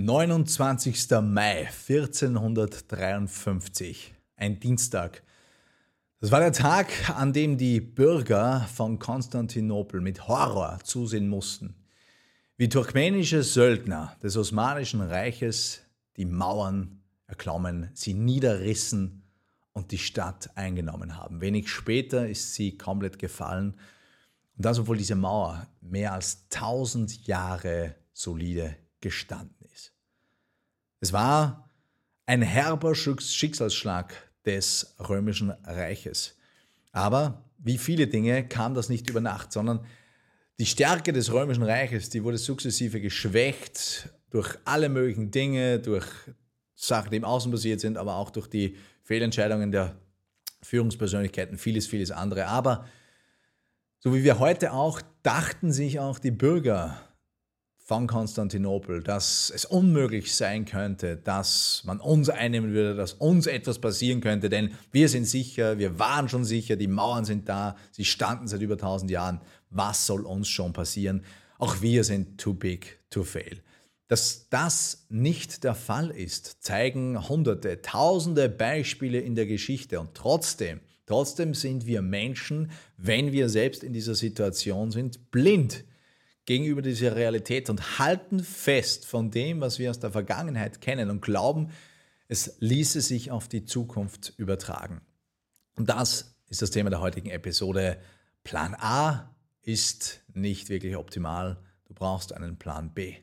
29. Mai 1453, ein Dienstag. Das war der Tag, an dem die Bürger von Konstantinopel mit Horror zusehen mussten, wie turkmenische Söldner des Osmanischen Reiches die Mauern erklommen, sie niederrissen und die Stadt eingenommen haben. Wenig später ist sie komplett gefallen. Und das, obwohl diese Mauer mehr als 1000 Jahre solide gestanden. Es war ein herber Schicksalsschlag des römischen Reiches. Aber wie viele Dinge kam das nicht über Nacht, sondern die Stärke des römischen Reiches, die wurde sukzessive geschwächt durch alle möglichen Dinge, durch Sachen, die im Außen passiert sind, aber auch durch die Fehlentscheidungen der Führungspersönlichkeiten, vieles, vieles andere. Aber so wie wir heute auch, dachten sich auch die Bürger von Konstantinopel, dass es unmöglich sein könnte, dass man uns einnehmen würde, dass uns etwas passieren könnte, denn wir sind sicher, wir waren schon sicher, die Mauern sind da, sie standen seit über 1000 Jahren. Was soll uns schon passieren? Auch wir sind too big to fail. Dass das nicht der Fall ist, zeigen hunderte, tausende Beispiele in der Geschichte und trotzdem, trotzdem sind wir Menschen, wenn wir selbst in dieser Situation sind, blind gegenüber dieser Realität und halten fest von dem, was wir aus der Vergangenheit kennen und glauben, es ließe sich auf die Zukunft übertragen. Und das ist das Thema der heutigen Episode. Plan A ist nicht wirklich optimal. Du brauchst einen Plan B.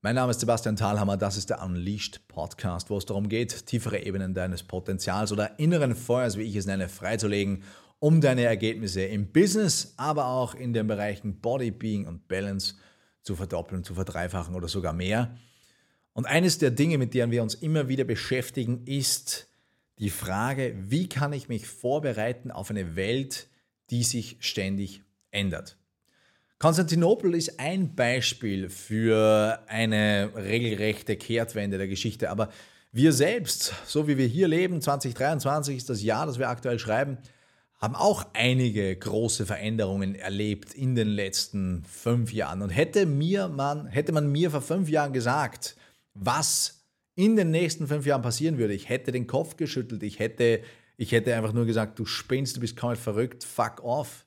Mein Name ist Sebastian Thalhammer, das ist der Unleashed Podcast, wo es darum geht, tiefere Ebenen deines Potenzials oder inneren Feuers, wie ich es nenne, freizulegen um deine Ergebnisse im Business, aber auch in den Bereichen Body, Being und Balance zu verdoppeln, zu verdreifachen oder sogar mehr. Und eines der Dinge, mit denen wir uns immer wieder beschäftigen, ist die Frage, wie kann ich mich vorbereiten auf eine Welt, die sich ständig ändert. Konstantinopel ist ein Beispiel für eine regelrechte Kehrtwende der Geschichte, aber wir selbst, so wie wir hier leben, 2023 ist das Jahr, das wir aktuell schreiben, haben auch einige große Veränderungen erlebt in den letzten fünf Jahren. Und hätte, mir man, hätte man mir vor fünf Jahren gesagt, was in den nächsten fünf Jahren passieren würde, ich hätte den Kopf geschüttelt, ich hätte, ich hätte einfach nur gesagt, du spinnst, du bist komplett verrückt, fuck off.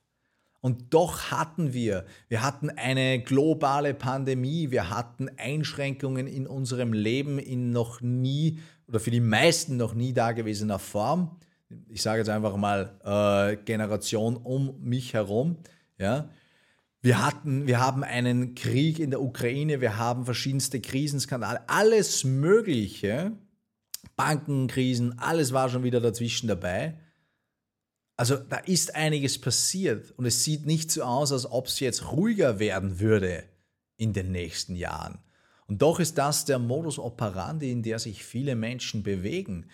Und doch hatten wir, wir hatten eine globale Pandemie, wir hatten Einschränkungen in unserem Leben in noch nie oder für die meisten noch nie dagewesener Form ich sage jetzt einfach mal, äh, Generation um mich herum. Ja. Wir, hatten, wir haben einen Krieg in der Ukraine, wir haben verschiedenste Krisenskandale, alles Mögliche, Bankenkrisen, alles war schon wieder dazwischen dabei. Also da ist einiges passiert und es sieht nicht so aus, als ob es jetzt ruhiger werden würde in den nächsten Jahren. Und doch ist das der Modus operandi, in der sich viele Menschen bewegen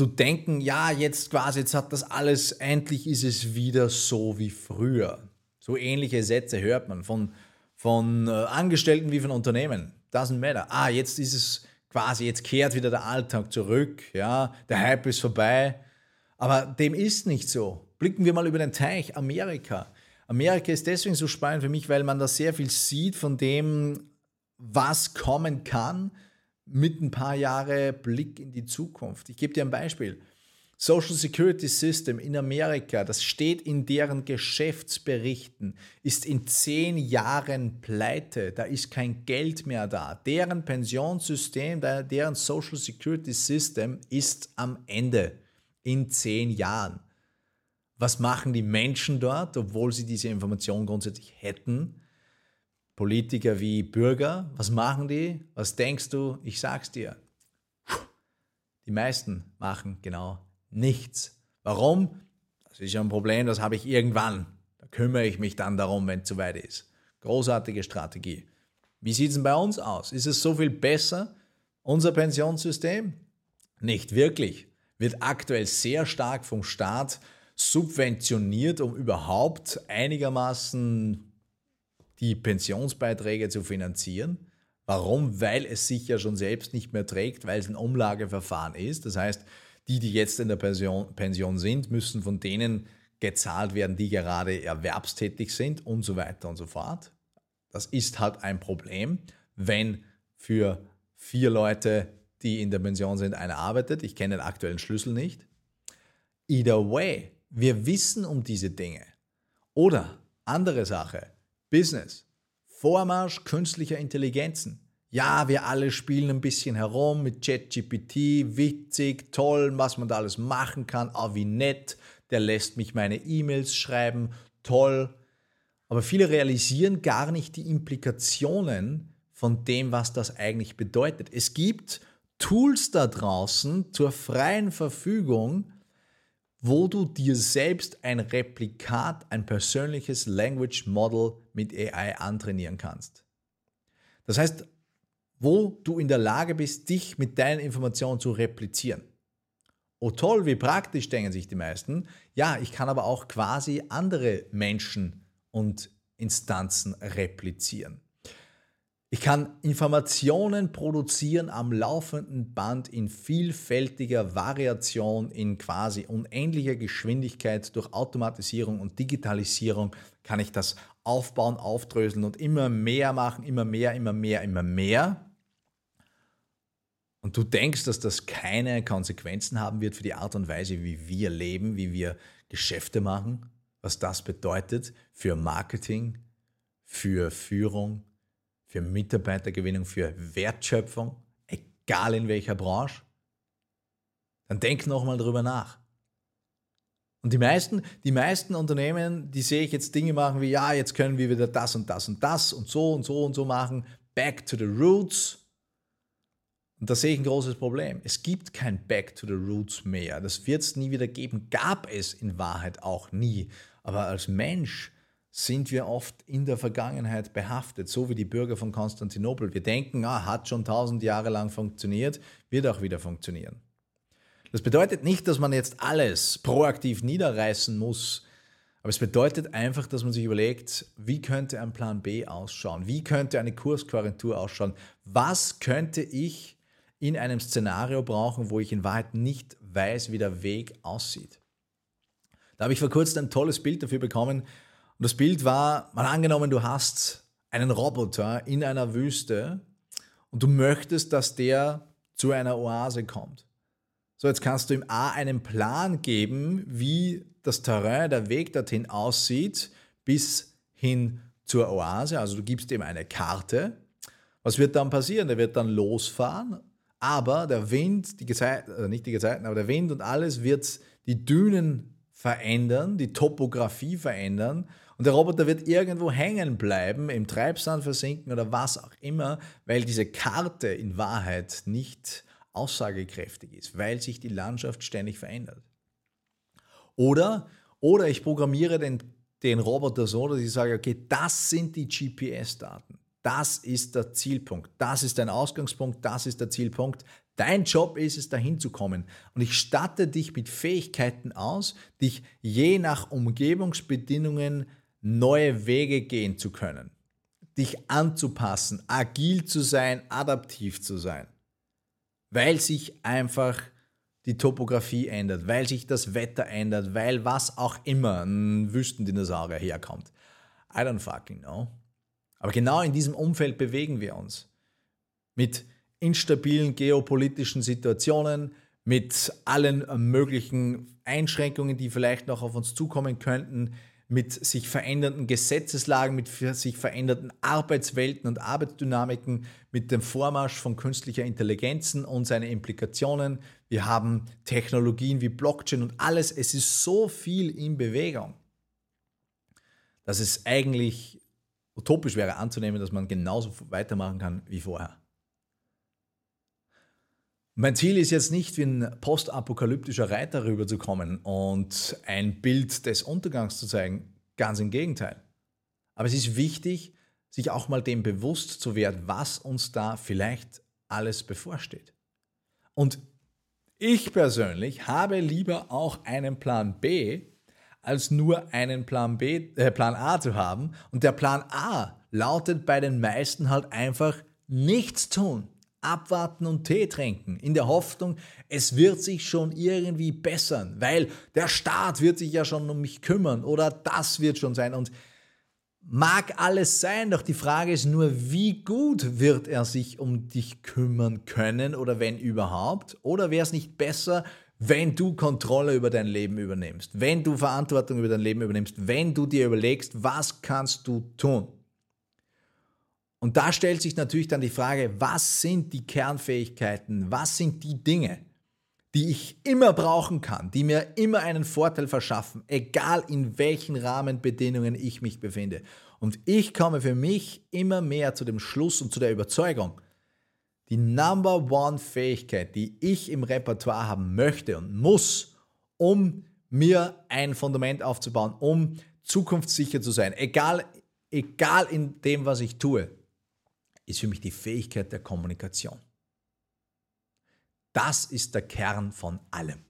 zu denken, ja, jetzt quasi, jetzt hat das alles, endlich ist es wieder so wie früher. So ähnliche Sätze hört man von, von äh, Angestellten wie von Unternehmen. Doesn't matter. Ah, jetzt ist es quasi, jetzt kehrt wieder der Alltag zurück, ja, der Hype ist vorbei. Aber dem ist nicht so. Blicken wir mal über den Teich, Amerika. Amerika ist deswegen so spannend für mich, weil man da sehr viel sieht von dem, was kommen kann, mit ein paar Jahre Blick in die Zukunft. Ich gebe dir ein Beispiel. Social Security System in Amerika, das steht in deren Geschäftsberichten, ist in zehn Jahren pleite. Da ist kein Geld mehr da. Deren Pensionssystem, deren Social Security System ist am Ende in zehn Jahren. Was machen die Menschen dort, obwohl sie diese Information grundsätzlich hätten? Politiker wie Bürger, was machen die? Was denkst du? Ich sag's dir. Die meisten machen genau nichts. Warum? Das ist ja ein Problem, das habe ich irgendwann. Da kümmere ich mich dann darum, wenn es soweit ist. Großartige Strategie. Wie sieht es denn bei uns aus? Ist es so viel besser, unser Pensionssystem? Nicht wirklich. Wird aktuell sehr stark vom Staat subventioniert, um überhaupt einigermaßen die Pensionsbeiträge zu finanzieren. Warum? Weil es sich ja schon selbst nicht mehr trägt, weil es ein Umlageverfahren ist. Das heißt, die, die jetzt in der Pension, Pension sind, müssen von denen gezahlt werden, die gerade erwerbstätig sind und so weiter und so fort. Das ist halt ein Problem, wenn für vier Leute, die in der Pension sind, einer arbeitet. Ich kenne den aktuellen Schlüssel nicht. Either way, wir wissen um diese Dinge. Oder andere Sache, Business, Vormarsch künstlicher Intelligenzen. Ja, wir alle spielen ein bisschen herum mit ChatGPT, witzig, toll, was man da alles machen kann, oh, wie nett, der lässt mich meine E-Mails schreiben, toll. Aber viele realisieren gar nicht die Implikationen von dem, was das eigentlich bedeutet. Es gibt Tools da draußen zur freien Verfügung, wo du dir selbst ein Replikat, ein persönliches Language Model mit AI antrainieren kannst. Das heißt, wo du in der Lage bist, dich mit deinen Informationen zu replizieren. Oh toll, wie praktisch, denken sich die meisten. Ja, ich kann aber auch quasi andere Menschen und Instanzen replizieren. Ich kann Informationen produzieren am laufenden Band in vielfältiger Variation, in quasi unendlicher Geschwindigkeit. Durch Automatisierung und Digitalisierung kann ich das aufbauen, aufdröseln und immer mehr machen, immer mehr, immer mehr, immer mehr. Und du denkst, dass das keine Konsequenzen haben wird für die Art und Weise, wie wir leben, wie wir Geschäfte machen, was das bedeutet für Marketing, für Führung, für Mitarbeitergewinnung, für Wertschöpfung, egal in welcher Branche, dann denk nochmal drüber nach. Und die meisten, die meisten Unternehmen, die sehe ich jetzt Dinge machen wie, ja, jetzt können wir wieder das und das und das und so und so und so machen. Back to the roots. Und da sehe ich ein großes Problem. Es gibt kein Back to the Roots mehr. Das wird es nie wieder geben. Gab es in Wahrheit auch nie. Aber als Mensch sind wir oft in der Vergangenheit behaftet, so wie die Bürger von Konstantinopel. Wir denken, ah, hat schon tausend Jahre lang funktioniert, wird auch wieder funktionieren. Das bedeutet nicht, dass man jetzt alles proaktiv niederreißen muss, aber es bedeutet einfach, dass man sich überlegt, wie könnte ein Plan B ausschauen? Wie könnte eine Kurskorrektur ausschauen? Was könnte ich in einem Szenario brauchen, wo ich in Wahrheit nicht weiß, wie der Weg aussieht? Da habe ich vor kurzem ein tolles Bild dafür bekommen, und das Bild war, mal angenommen, du hast einen Roboter in einer Wüste und du möchtest, dass der zu einer Oase kommt. So, jetzt kannst du ihm A einen Plan geben, wie das Terrain, der Weg dorthin aussieht, bis hin zur Oase. Also du gibst ihm eine Karte. Was wird dann passieren? Der wird dann losfahren, aber der Wind, die Gezeiten, äh, nicht die Gezeiten, aber der Wind und alles wird die Dünen verändern, die Topografie verändern und der Roboter wird irgendwo hängen bleiben, im Treibsand versinken oder was auch immer, weil diese Karte in Wahrheit nicht aussagekräftig ist, weil sich die Landschaft ständig verändert. Oder, oder ich programmiere den, den Roboter so, dass ich sage, okay, das sind die GPS-Daten. Das ist der Zielpunkt. Das ist dein Ausgangspunkt. Das ist der Zielpunkt. Dein Job ist es, dahin zu kommen. Und ich statte dich mit Fähigkeiten aus, dich je nach Umgebungsbedingungen neue Wege gehen zu können, dich anzupassen, agil zu sein, adaptiv zu sein, weil sich einfach die Topografie ändert, weil sich das Wetter ändert, weil was auch immer ein Wüstendinosaurier herkommt. I don't fucking know. Aber genau in diesem Umfeld bewegen wir uns. Mit instabilen geopolitischen Situationen, mit allen möglichen Einschränkungen, die vielleicht noch auf uns zukommen könnten, mit sich verändernden Gesetzeslagen, mit sich verändernden Arbeitswelten und Arbeitsdynamiken, mit dem Vormarsch von künstlicher Intelligenzen und seine Implikationen. Wir haben Technologien wie Blockchain und alles. Es ist so viel in Bewegung, dass es eigentlich utopisch wäre anzunehmen, dass man genauso weitermachen kann wie vorher. Mein Ziel ist jetzt nicht, wie ein postapokalyptischer Reiter rüberzukommen und ein Bild des Untergangs zu zeigen. Ganz im Gegenteil. Aber es ist wichtig, sich auch mal dem bewusst zu werden, was uns da vielleicht alles bevorsteht. Und ich persönlich habe lieber auch einen Plan B, als nur einen Plan B, äh, Plan A zu haben. Und der Plan A lautet bei den meisten halt einfach nichts tun abwarten und Tee trinken, in der Hoffnung, es wird sich schon irgendwie bessern, weil der Staat wird sich ja schon um mich kümmern oder das wird schon sein. Und Mag alles sein, doch die Frage ist nur, wie gut wird er sich um dich kümmern können oder wenn überhaupt? Oder wäre es nicht besser, wenn du Kontrolle über dein Leben übernimmst, wenn du Verantwortung über dein Leben übernimmst, wenn du dir überlegst, was kannst du tun? Und da stellt sich natürlich dann die Frage, was sind die Kernfähigkeiten, was sind die Dinge, die ich immer brauchen kann, die mir immer einen Vorteil verschaffen, egal in welchen Rahmenbedingungen ich mich befinde. Und ich komme für mich immer mehr zu dem Schluss und zu der Überzeugung, die Number One Fähigkeit, die ich im Repertoire haben möchte und muss, um mir ein Fundament aufzubauen, um zukunftssicher zu sein, egal, egal in dem, was ich tue, ist für mich die Fähigkeit der Kommunikation. Das ist der Kern von allem.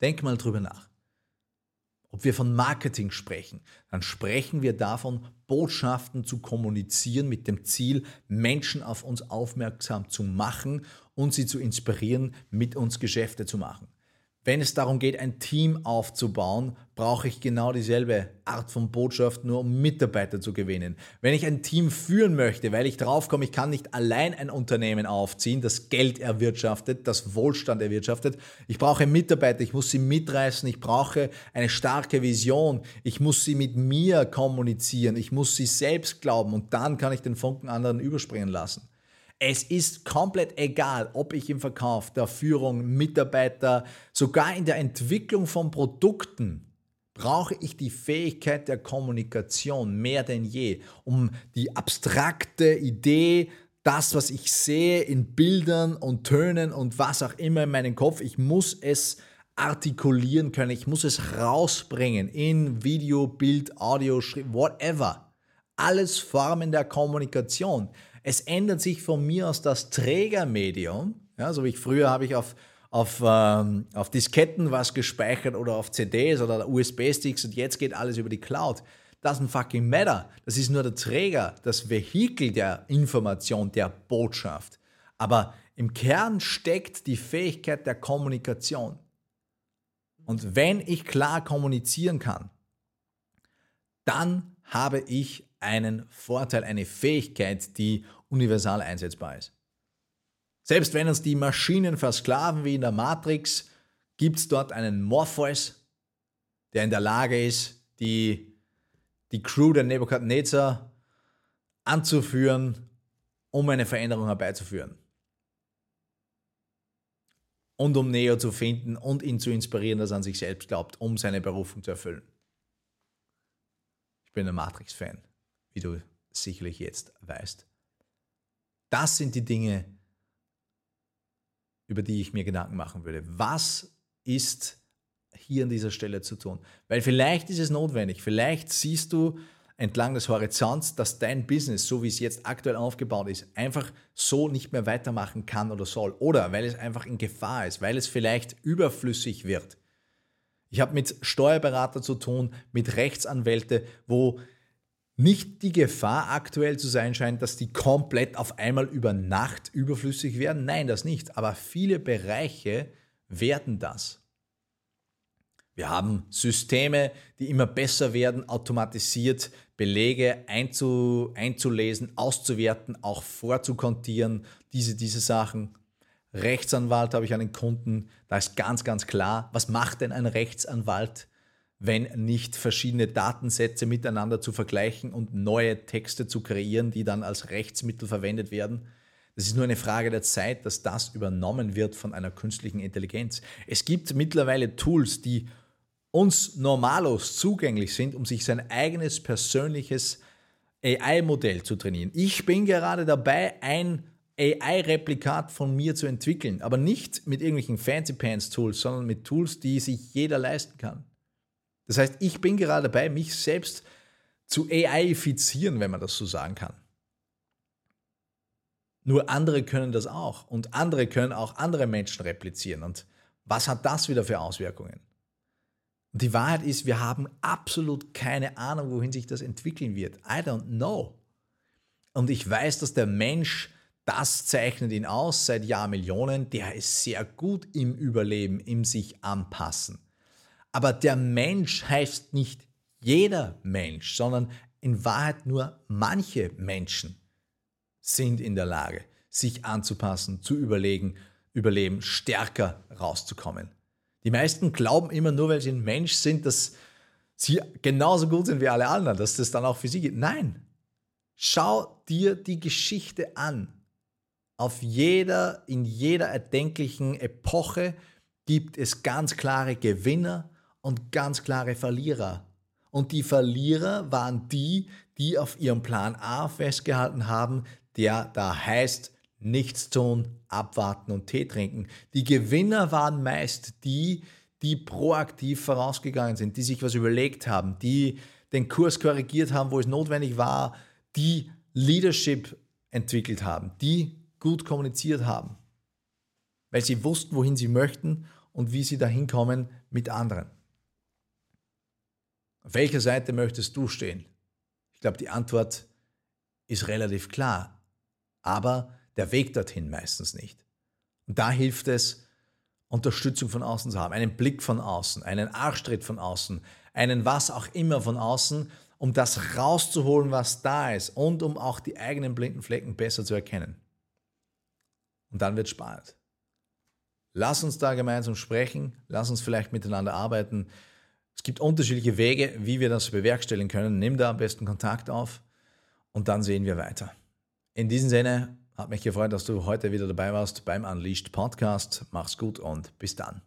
Denk mal drüber nach. Ob wir von Marketing sprechen, dann sprechen wir davon, Botschaften zu kommunizieren mit dem Ziel, Menschen auf uns aufmerksam zu machen und sie zu inspirieren, mit uns Geschäfte zu machen. Wenn es darum geht, ein Team aufzubauen, brauche ich genau dieselbe Art von Botschaft, nur um Mitarbeiter zu gewinnen. Wenn ich ein Team führen möchte, weil ich draufkomme, ich kann nicht allein ein Unternehmen aufziehen, das Geld erwirtschaftet, das Wohlstand erwirtschaftet. Ich brauche Mitarbeiter, ich muss sie mitreißen, ich brauche eine starke Vision, ich muss sie mit mir kommunizieren, ich muss sie selbst glauben und dann kann ich den Funken anderen überspringen lassen. Es ist komplett egal, ob ich im Verkauf, der Führung, Mitarbeiter, sogar in der Entwicklung von Produkten brauche ich die Fähigkeit der Kommunikation mehr denn je, um die abstrakte Idee, das, was ich sehe in Bildern und Tönen und was auch immer in meinem Kopf, ich muss es artikulieren können, ich muss es rausbringen in Video, Bild, Audio, Schrift, whatever. Alles Formen der Kommunikation. Es ändert sich von mir aus das Trägermedium. Ja, so wie ich früher habe ich auf, auf, ähm, auf Disketten was gespeichert oder auf CDs oder USB-Sticks und jetzt geht alles über die Cloud. Doesn't fucking matter. Das ist nur der Träger, das Vehikel der Information, der Botschaft. Aber im Kern steckt die Fähigkeit der Kommunikation. Und wenn ich klar kommunizieren kann, dann habe ich einen Vorteil, eine Fähigkeit, die universal einsetzbar ist. Selbst wenn uns die Maschinen versklaven wie in der Matrix, gibt es dort einen Morpheus, der in der Lage ist, die, die Crew der Nebukadnezar anzuführen, um eine Veränderung herbeizuführen. Und um Neo zu finden und ihn zu inspirieren, dass er an sich selbst glaubt, um seine Berufung zu erfüllen. Ich bin ein Matrix-Fan wie du sicherlich jetzt weißt. Das sind die Dinge, über die ich mir Gedanken machen würde. Was ist hier an dieser Stelle zu tun? Weil vielleicht ist es notwendig, vielleicht siehst du entlang des Horizonts, dass dein Business, so wie es jetzt aktuell aufgebaut ist, einfach so nicht mehr weitermachen kann oder soll. Oder weil es einfach in Gefahr ist, weil es vielleicht überflüssig wird. Ich habe mit Steuerberater zu tun, mit Rechtsanwälte, wo nicht die Gefahr aktuell zu sein scheint, dass die komplett auf einmal über Nacht überflüssig werden. Nein, das nicht. Aber viele Bereiche werden das. Wir haben Systeme, die immer besser werden, automatisiert Belege einzu, einzulesen, auszuwerten, auch vorzukontieren, diese, diese Sachen. Rechtsanwalt habe ich einen Kunden, da ist ganz, ganz klar, was macht denn ein Rechtsanwalt? Wenn nicht verschiedene Datensätze miteinander zu vergleichen und neue Texte zu kreieren, die dann als Rechtsmittel verwendet werden. Das ist nur eine Frage der Zeit, dass das übernommen wird von einer künstlichen Intelligenz. Es gibt mittlerweile Tools, die uns normalos zugänglich sind, um sich sein eigenes persönliches AI-Modell zu trainieren. Ich bin gerade dabei, ein AI-Replikat von mir zu entwickeln, aber nicht mit irgendwelchen Fancy Pants Tools, sondern mit Tools, die sich jeder leisten kann. Das heißt, ich bin gerade dabei, mich selbst zu AIifizieren, wenn man das so sagen kann. Nur andere können das auch und andere können auch andere Menschen replizieren. Und was hat das wieder für Auswirkungen? Und die Wahrheit ist, wir haben absolut keine Ahnung, wohin sich das entwickeln wird. I don't know. Und ich weiß, dass der Mensch, das zeichnet ihn aus seit Jahrmillionen, der ist sehr gut im Überleben, im sich anpassen. Aber der Mensch heißt nicht jeder Mensch, sondern in Wahrheit nur manche Menschen sind in der Lage, sich anzupassen, zu überlegen, überleben, stärker rauszukommen. Die meisten glauben immer nur, weil sie ein Mensch sind, dass sie genauso gut sind wie alle anderen, dass das dann auch für sie geht. Nein, schau dir die Geschichte an. Auf jeder, in jeder erdenklichen Epoche gibt es ganz klare Gewinner und ganz klare Verlierer. Und die Verlierer waren die, die auf ihrem Plan A festgehalten haben, der da heißt, nichts tun, abwarten und Tee trinken. Die Gewinner waren meist die, die proaktiv vorausgegangen sind, die sich was überlegt haben, die den Kurs korrigiert haben, wo es notwendig war, die Leadership entwickelt haben, die gut kommuniziert haben, weil sie wussten, wohin sie möchten und wie sie dahin kommen mit anderen. Auf welcher Seite möchtest du stehen? Ich glaube, die Antwort ist relativ klar, aber der Weg dorthin meistens nicht. Und da hilft es, Unterstützung von außen zu haben, einen Blick von außen, einen Arschtritt von außen, einen was auch immer von außen, um das rauszuholen, was da ist und um auch die eigenen blinden Flecken besser zu erkennen. Und dann wird spannend. Lass uns da gemeinsam sprechen, lass uns vielleicht miteinander arbeiten. Es gibt unterschiedliche Wege, wie wir das bewerkstelligen können. Nimm da am besten Kontakt auf und dann sehen wir weiter. In diesem Sinne, hat mich gefreut, dass du heute wieder dabei warst beim Unleashed Podcast. Mach's gut und bis dann.